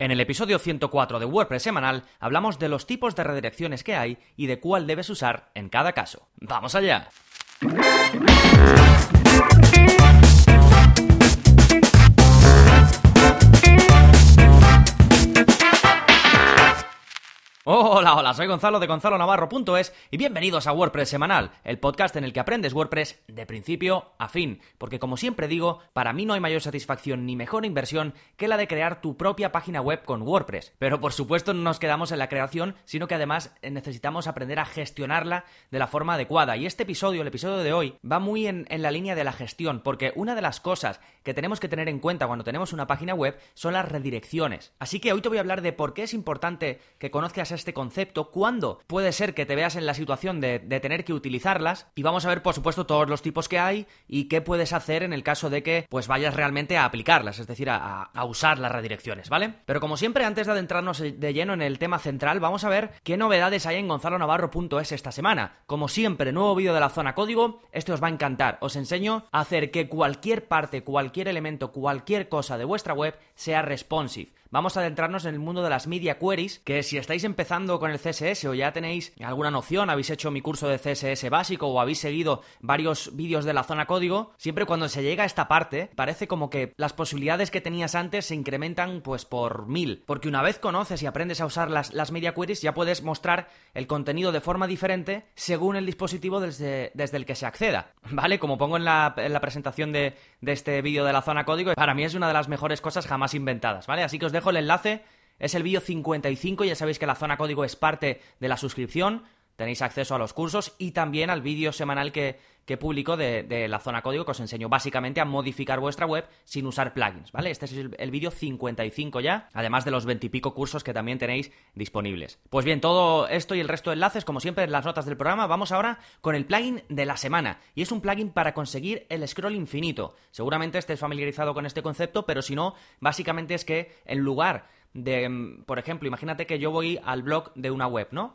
En el episodio 104 de WordPress semanal hablamos de los tipos de redirecciones que hay y de cuál debes usar en cada caso. ¡Vamos allá! Hola, hola, soy Gonzalo de Gonzalo Navarro.es y bienvenidos a WordPress Semanal, el podcast en el que aprendes WordPress de principio a fin, porque como siempre digo, para mí no hay mayor satisfacción ni mejor inversión que la de crear tu propia página web con WordPress. Pero por supuesto no nos quedamos en la creación, sino que además necesitamos aprender a gestionarla de la forma adecuada. Y este episodio, el episodio de hoy, va muy en, en la línea de la gestión, porque una de las cosas que tenemos que tener en cuenta cuando tenemos una página web son las redirecciones. Así que hoy te voy a hablar de por qué es importante que conozcas este concepto, cuándo puede ser que te veas en la situación de, tener que utilizarlas y vamos a ver por supuesto todos los tipos que hay y qué puedes hacer en el caso de que pues vayas realmente a aplicarlas, es decir, a, usar las redirecciones, ¿vale? Pero como siempre, antes de adentrarnos de lleno en el tema central, vamos a ver qué novedades hay en gonzalonavarro.es esta semana. Como siempre, nuevo vídeo de la zona código, este os va a encantar. Os enseño a hacer que cualquier parte, cualquier elemento, cualquier cosa de vuestra web sea responsive vamos a adentrarnos en el mundo de las media queries, que si estáis empezando con el CSS o ya tenéis alguna noción, habéis hecho mi curso de CSS básico o habéis seguido varios vídeos de la zona código, siempre cuando se llega a esta parte, parece como que las posibilidades que tenías antes se incrementan pues por mil, porque una vez conoces y aprendes a usar las, las media queries, ya puedes mostrar el contenido de forma diferente según el dispositivo desde, desde el que se acceda, ¿vale? Como pongo en la, en la presentación de, de este vídeo de la zona código, para mí es una de las mejores cosas jamás inventadas, ¿vale? Así que os dejo el enlace, es el vídeo 55, ya sabéis que la zona código es parte de la suscripción, tenéis acceso a los cursos y también al vídeo semanal que, que publico de, la zona código que os enseño básicamente a modificar vuestra web sin usar plugins, ¿vale? Este es el, vídeo 55 ya, además de los 20 y pico cursos que también tenéis disponibles. Pues bien, todo esto y el resto de enlaces, como siempre, en las notas del programa, vamos ahora con el plugin de la semana. Y es un plugin para conseguir el scroll infinito. Seguramente estés familiarizado con este concepto, pero si no, básicamente es que en lugar de, mm, por ejemplo, imagínate que yo voy al blog de una web, ¿no?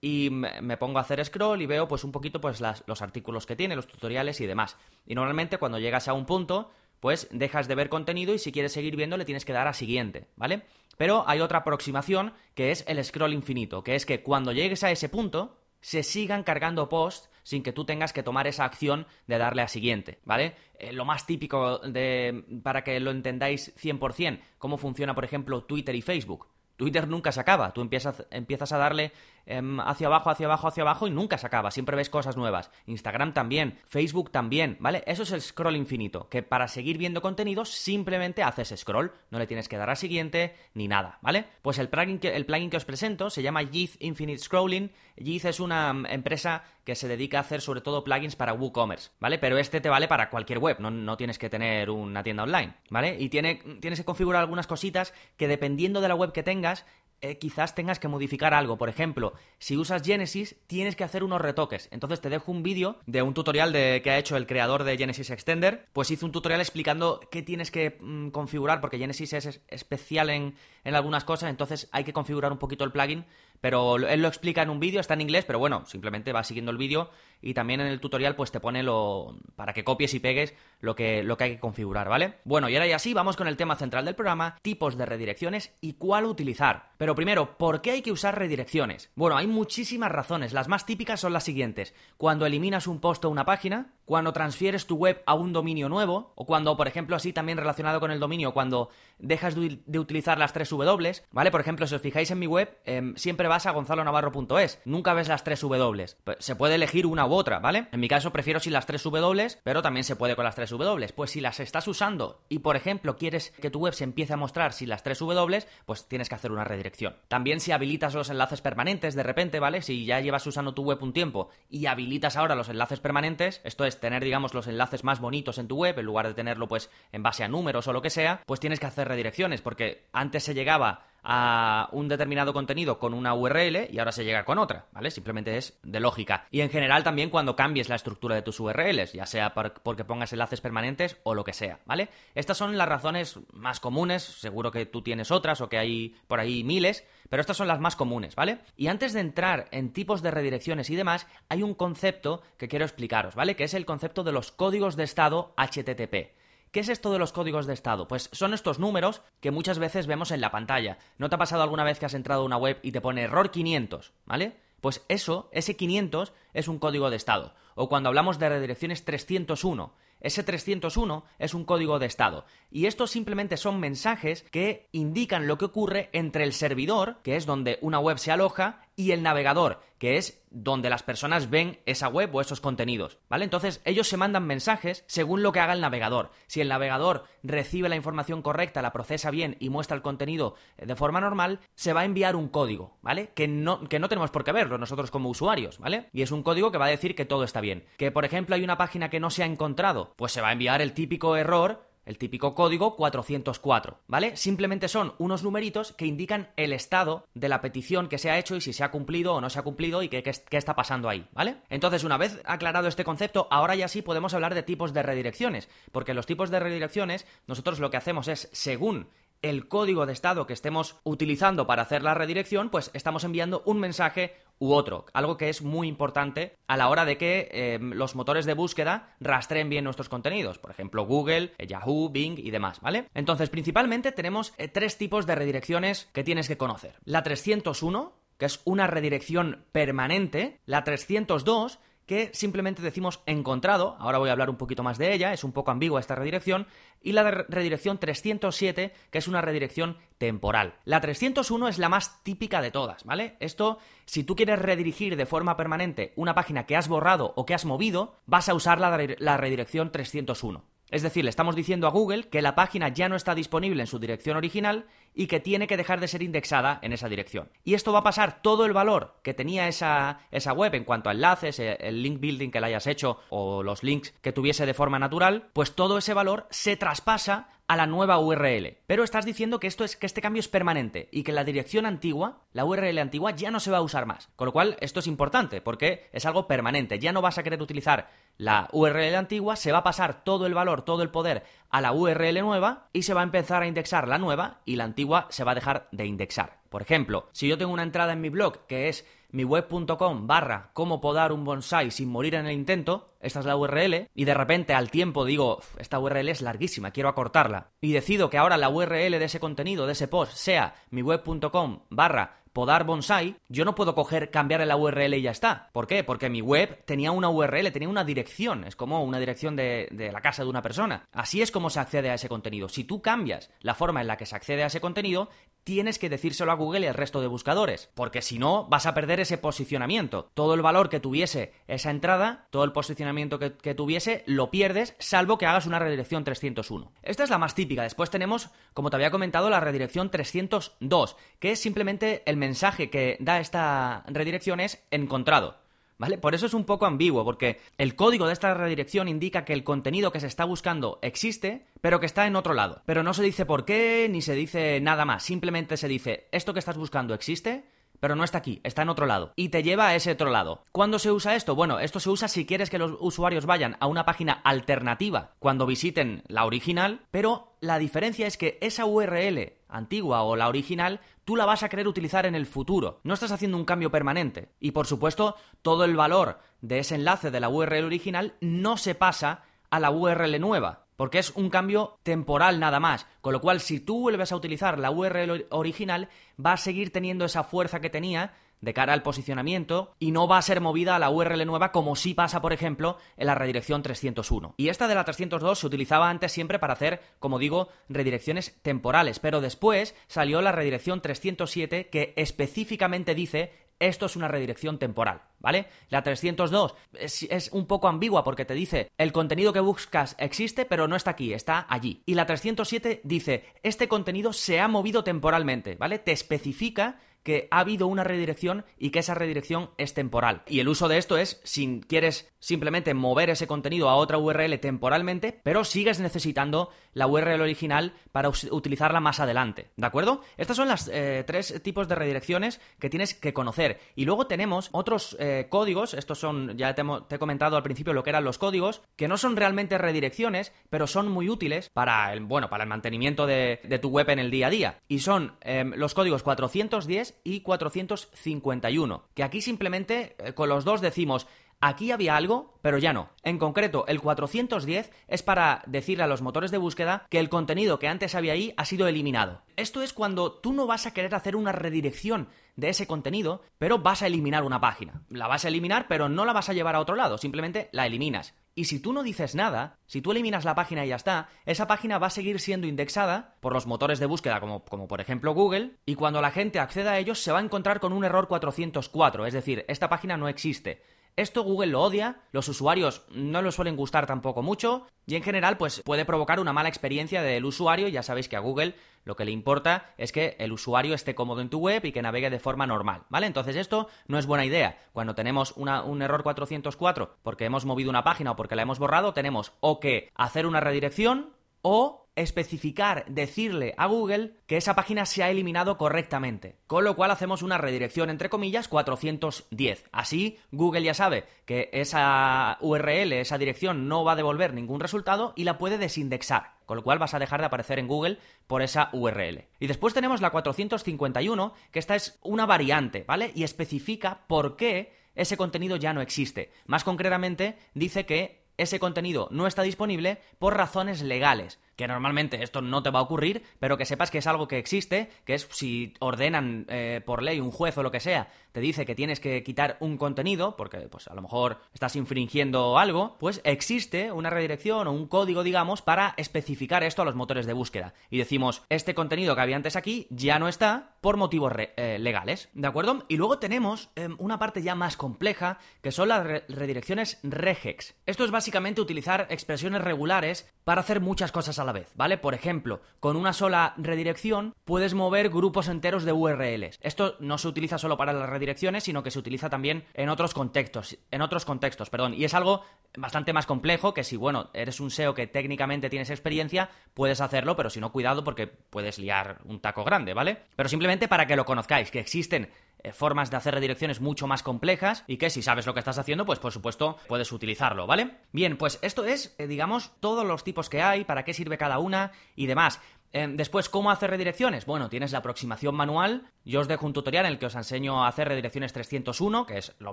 Y me pongo a hacer scroll y veo pues un poquito pues los artículos que tiene, los tutoriales y demás. Y normalmente cuando llegas a un punto, pues dejas de ver contenido y si quieres seguir viendo le tienes que dar a siguiente, ¿vale? Pero hay otra aproximación que es el scroll infinito, que es que cuando llegues a ese punto se sigan cargando posts sin que tú tengas que tomar esa acción de darle a siguiente, ¿vale? Eh, lo más típico de para que lo entendáis 100%, cómo funciona por ejemplo Twitter y Facebook. Twitter nunca se acaba, tú empiezas, empiezas a darle Em, hacia abajo, hacia abajo, hacia abajo y nunca se acaba, siempre ves cosas nuevas. Instagram también, Facebook también, ¿vale? Eso es el scroll infinito, que para seguir viendo contenidos simplemente haces scroll, no le tienes que dar a siguiente ni nada, ¿vale? Pues el plugin que, el plugin que os presento se llama Yeeth Infinite Scrolling. Yeeth es una em, empresa que se dedica a hacer sobre todo plugins para WooCommerce, ¿vale? Pero este te vale para cualquier web, no, no tienes que tener una tienda online, ¿vale? Y tiene, tienes que configurar algunas cositas que dependiendo de la web que tengas, eh, quizás tengas que modificar algo. Por ejemplo, si usas Genesis, tienes que hacer unos retoques. Entonces te dejo un vídeo de un tutorial de, que ha hecho el creador de Genesis Extender. Pues hizo un tutorial explicando qué tienes que mm, configurar, porque Genesis es especial en, en algunas cosas, entonces hay que configurar un poquito el plugin pero él lo explica en un vídeo, está en inglés, pero bueno, simplemente va siguiendo el vídeo y también en el tutorial pues te pone lo para que copies y pegues lo que, lo que hay que configurar, ¿vale? Bueno, y ahora ya sí, vamos con el tema central del programa, tipos de redirecciones y cuál utilizar. Pero primero, ¿por qué hay que usar redirecciones? Bueno, hay muchísimas razones, las más típicas son las siguientes. Cuando eliminas un post o una página, cuando transfieres tu web a un dominio nuevo, o cuando, por ejemplo, así también relacionado con el dominio, cuando dejas de, utilizar las tres W, ¿vale? Por ejemplo, si os fijáis en mi web, em, siempre vas a gonzalonavarro.es, nunca ves las tres W. Se puede elegir una u otra, ¿vale? En mi caso prefiero sin las tres W, pero también se puede con las tres W. Pues si las estás usando y, por ejemplo, quieres que tu web se empiece a mostrar sin las tres W, pues tienes que hacer una redirección. También si habilitas los enlaces permanentes de repente, ¿vale? Si ya llevas usando tu web un tiempo y habilitas ahora los enlaces permanentes, esto es tener, digamos, los enlaces más bonitos en tu web, en lugar de tenerlo, pues, en base a números o lo que sea, pues tienes que hacer redirecciones, porque antes se llegaba a un determinado contenido con una URL y ahora se llega con otra, ¿vale? Simplemente es de lógica. Y en general también cuando cambies la estructura de tus URLs, ya sea porque pongas enlaces permanentes o lo que sea, ¿vale? Estas son las razones más comunes, seguro que tú tienes otras o que hay por ahí miles, pero estas son las más comunes, ¿vale? Y antes de entrar en tipos de redirecciones y demás, hay un concepto que quiero explicaros, ¿vale? Que es el concepto de los códigos de estado HTTP. ¿Qué es esto de los códigos de estado? Pues son estos números que muchas veces vemos en la pantalla. ¿No te ha pasado alguna vez que has entrado a una web y te pone error 500, ¿vale? Pues eso, ese 500 es un código de estado. O cuando hablamos de redirecciones 301, ese 301 es un código de estado. Y estos simplemente son mensajes que indican lo que ocurre entre el servidor, que es donde una web se aloja, y el navegador, que es donde las personas ven esa web o esos contenidos, ¿vale? Entonces ellos se mandan mensajes según lo que haga el navegador. Si el navegador recibe la información correcta, la procesa bien y muestra el contenido eh, de forma normal, se va a enviar un código, ¿vale? Que no, que no tenemos por qué verlo nosotros como usuarios, ¿vale? Y es un código que va a decir que todo está bien. Que por ejemplo hay una página que no se ha encontrado, pues se va a enviar el típico error el típico código 404, ¿vale? Simplemente son unos numeritos que indican el estado de la petición que se ha hecho y si se ha cumplido o no se ha cumplido y qué, está pasando ahí, ¿vale? Entonces, una vez aclarado este concepto, ahora ya sí podemos hablar de tipos de redirecciones, porque los tipos de redirecciones, nosotros lo que hacemos es, según el código de estado que estemos utilizando para hacer la redirección, pues estamos enviando un mensaje u otro. Algo que es muy importante a la hora de que eh, los motores de búsqueda rastreen bien nuestros contenidos. Por ejemplo, Google, Yahoo, Bing y demás, ¿vale? Entonces, principalmente tenemos eh, tres tipos de redirecciones que tienes que conocer. La 301, que es una redirección permanente. La 302, que simplemente decimos encontrado, ahora voy a hablar un poquito más de ella, es un poco ambigua esta redirección, y la redirección 307, que es una redirección temporal. La 301 es la más típica de todas, ¿vale? Esto, si tú quieres redirigir de forma permanente una página que has borrado o que has movido, vas a usar la, la redirección 301. Es decir, le estamos diciendo a Google que la página ya no está disponible en su dirección original y que tiene que dejar de ser indexada en esa dirección. Y esto va a pasar todo el valor que tenía esa, esa web en cuanto a enlaces, eh, el link building que le hayas hecho o los links que tuviese de forma natural, pues todo ese valor se traspasa a la nueva URL. Pero estás diciendo que esto es que este cambio es permanente y que la dirección antigua, la URL antigua ya no se va a usar más. Con lo cual, esto es importante porque es algo permanente. Ya no vas a querer utilizar la URL antigua, se va a pasar todo el valor, todo el poder a la URL nueva y se va a empezar a indexar la nueva y la antigua se va a dejar de indexar. Por ejemplo, si yo tengo una entrada en mi blog que es miweb.com barra cómo podar un bonsai sin morir en el intento, esta es la URL, y de repente al tiempo digo, esta URL es larguísima, quiero acortarla, y decido que ahora la URL de ese contenido, de ese post, sea miweb.com barra podar bonsai, yo no puedo coger, cambiar la URL y ya está. ¿Por qué? Porque mi web tenía una URL, tenía una dirección, es como una dirección de, de, la casa de una persona. Así es como se accede a ese contenido. Si tú cambias la forma en la que se accede a ese contenido, tienes que decírselo a Google y al resto de buscadores, porque si no vas a perder ese posicionamiento. Todo el valor que tuviese esa entrada, todo el posicionamiento que, tuviese, lo pierdes, salvo que hagas una redirección 301. Esta es la más típica. Después tenemos, como te había comentado, la redirección 302, que es simplemente el mensaje que da esta redirección es encontrado. ¿Vale? Por eso es un poco ambiguo, porque el código de esta redirección indica que el contenido que se está buscando existe, pero que está en otro lado. Pero no se dice por qué, ni se dice nada más. Simplemente se dice, esto que estás buscando existe, pero no está aquí, está en otro lado. Y te lleva a ese otro lado. ¿Cuándo se usa esto? Bueno, esto se usa si quieres que los usuarios vayan a una página alternativa cuando visiten la original, pero la diferencia es que esa URL antigua o la original, tú la vas a querer utilizar en el futuro. No estás haciendo un cambio permanente. Y por supuesto, todo el valor de ese enlace de la URL original no se pasa a la URL nueva, porque es un cambio temporal nada más. Con lo cual, si tú vuelves a utilizar la URL original, va a seguir teniendo esa fuerza que tenía de cara al posicionamiento y no va a ser movida a la URL nueva como sí pasa, por ejemplo, en la redirección 301. Y esta de la 302 se utilizaba antes siempre para hacer, como digo, redirecciones temporales, pero después salió la redirección 307 que específicamente dice esto es una redirección temporal, ¿vale? La 302 es, un poco ambigua porque te dice el contenido que buscas existe, pero no está aquí, está allí. Y la 307 dice este contenido se ha movido temporalmente, ¿vale? Te especifica que ha habido una redirección y que esa redirección es temporal. Y el uso de esto es si quieres simplemente mover ese contenido a otra URL temporalmente, pero sigues necesitando la URL original para utilizarla más adelante. ¿De acuerdo? Estas son las eh, tres tipos de redirecciones que tienes que conocer. Y luego tenemos otros eh, códigos, estos son, ya te, he comentado al principio lo que eran los códigos, que no son realmente redirecciones, pero son muy útiles para el, bueno, para el mantenimiento de, tu web en el día a día. Y son em, los códigos 410 y 451, que aquí simplemente eh, con los dos decimos aquí había algo, pero ya no. En concreto, el 410 es para decirle a los motores de búsqueda que el contenido que antes había ahí ha sido eliminado. Esto es cuando tú no vas a querer hacer una redirección de ese contenido, pero vas a eliminar una página. La vas a eliminar, pero no la vas a llevar a otro lado, simplemente la eliminas. Y si tú no dices nada, si tú eliminas la página y ya está, esa página va a seguir siendo indexada por los motores de búsqueda como, como por ejemplo Google, y cuando la gente acceda a ellos se va a encontrar con un error 404, es decir, esta página no existe. Esto Google lo odia, los usuarios no lo suelen gustar tampoco mucho y en general pues puede provocar una mala experiencia del usuario, ya sabéis que a Google lo que le importa es que el usuario esté cómodo en tu web y que navegue de forma normal, ¿vale? Entonces esto no es buena idea. Cuando tenemos un error 404 porque hemos movido una página o porque la hemos borrado, tenemos o que hacer una redirección o especificar, decirle a Google que esa página se ha eliminado correctamente. Con lo cual hacemos una redirección entre comillas 410. Así Google ya sabe que esa URL, esa dirección no va a devolver ningún resultado y la puede desindexar. Con lo cual vas a dejar de aparecer en Google por esa URL. Y después tenemos la 451, que esta es una variante, ¿vale? Y especifica por qué ese contenido ya no existe. Más concretamente, dice que ese contenido no está disponible por razones legales que normalmente esto no te va a ocurrir, pero que sepas que es algo que existe, que es si ordenan eh, por ley un juez o lo que sea, te dice que tienes que quitar un contenido, porque pues a lo mejor estás infringiendo algo, pues existe una redirección o un código, digamos, para especificar esto a los motores de búsqueda. Y decimos, este contenido que había antes aquí ya no está por motivos eh, legales, ¿de acuerdo? Y luego tenemos em, una parte ya más compleja, que son las redirecciones regex. Esto es básicamente utilizar expresiones regulares para hacer muchas cosas a vez, ¿vale? Por ejemplo, con una sola redirección puedes mover grupos enteros de URLs. Esto no se utiliza solo para las redirecciones, sino que se utiliza también en otros contextos, en otros contextos, perdón, y es algo bastante más complejo que si, bueno, eres un SEO que técnicamente tienes experiencia, puedes hacerlo, pero si no, cuidado porque puedes liar un taco grande, ¿vale? Pero simplemente para que lo conozcáis, que existen formas de hacer redirecciones mucho más complejas y que si sabes lo que estás haciendo, pues por supuesto puedes utilizarlo, ¿vale? Bien, pues esto es, eh, digamos, todos los tipos que hay, para qué sirve cada una y demás. Em, después, ¿cómo hacer redirecciones? Bueno, tienes la aproximación manual. Yo os dejo un tutorial en el que os enseño a hacer redirecciones 301, que es lo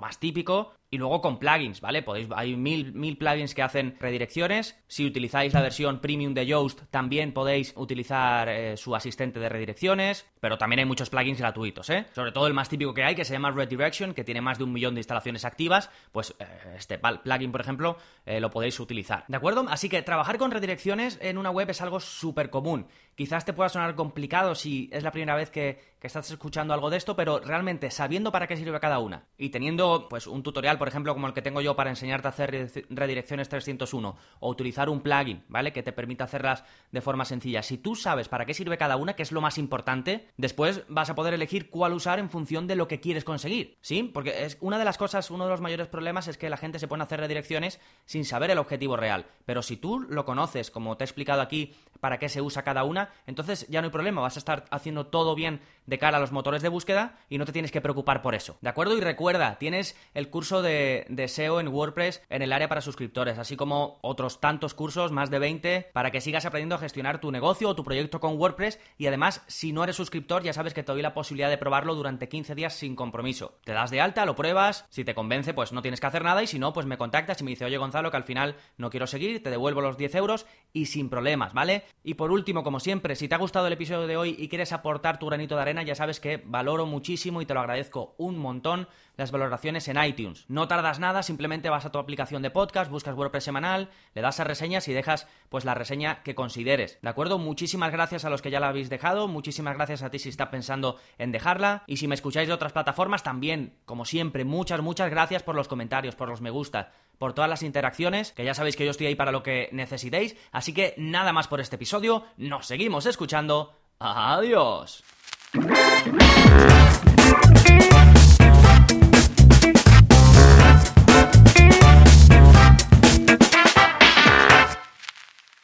más típico, y luego con plugins, ¿vale? Podéis, hay mil, mil plugins que hacen redirecciones. Si utilizáis la versión premium de Yoast, también podéis utilizar eh, su asistente de redirecciones, pero también hay muchos plugins gratuitos, ¿eh? Sobre todo el más típico que hay, que se llama Redirection, que tiene más de un millón de instalaciones activas, pues eh, este plugin, por ejemplo, lo podéis utilizar, ¿de acuerdo? Así que trabajar con redirecciones en una web es algo súper común Quizás te pueda sonar complicado si es la primera vez que, estás escuchando algo de esto, pero realmente sabiendo para qué sirve cada una y teniendo pues un tutorial, por ejemplo, como el que tengo yo para enseñarte a hacer redirecciones 301 o utilizar un plugin, ¿vale? Que te permita hacerlas de forma sencilla. Si tú sabes para qué sirve cada una, que es lo más importante, después vas a poder elegir cuál usar en función de lo que quieres conseguir, ¿sí? Porque es una de las cosas, uno de los mayores problemas es que la gente se pone a hacer redirecciones sin saber el objetivo real. Pero si tú lo conoces, como te he explicado aquí, para qué se usa cada una, entonces ya no hay problema, vas a estar haciendo todo bien de cara a los motores de búsqueda y no te tienes que preocupar por eso. ¿De acuerdo? Y recuerda, tienes el curso de, SEO en WordPress en el área para suscriptores, así como otros tantos cursos, más de 20, para que sigas aprendiendo a gestionar tu negocio o tu proyecto con WordPress y además, si no eres suscriptor, ya sabes que te doy la posibilidad de probarlo durante 15 días sin compromiso. Te das de alta, lo pruebas, si te convence, pues no tienes que hacer nada y si no, pues me contactas y me dice, oye Gonzalo, que al final no quiero seguir, te devuelvo los 10 euros y sin problemas, ¿vale? Y por último, como siempre, si te ha gustado el episodio de hoy y quieres aportar tu granito de arena, ya sabes que valoro muchísimo y te lo agradezco un montón las valoraciones en iTunes. No tardas nada, simplemente vas a tu aplicación de podcast, buscas WordPress semanal, le das a reseñas y dejas pues la reseña que consideres. ¿De acuerdo? Muchísimas gracias a los que ya la habéis dejado, muchísimas gracias a ti si estás pensando en dejarla y si me escucháis de otras plataformas también, como siempre, muchas muchas gracias por los comentarios, por los me gusta, por todas las interacciones, que ya sabéis que yo estoy ahí para lo que necesitéis, así que nada más por este episodio, nos seguimos escuchando. Adiós. Thank you.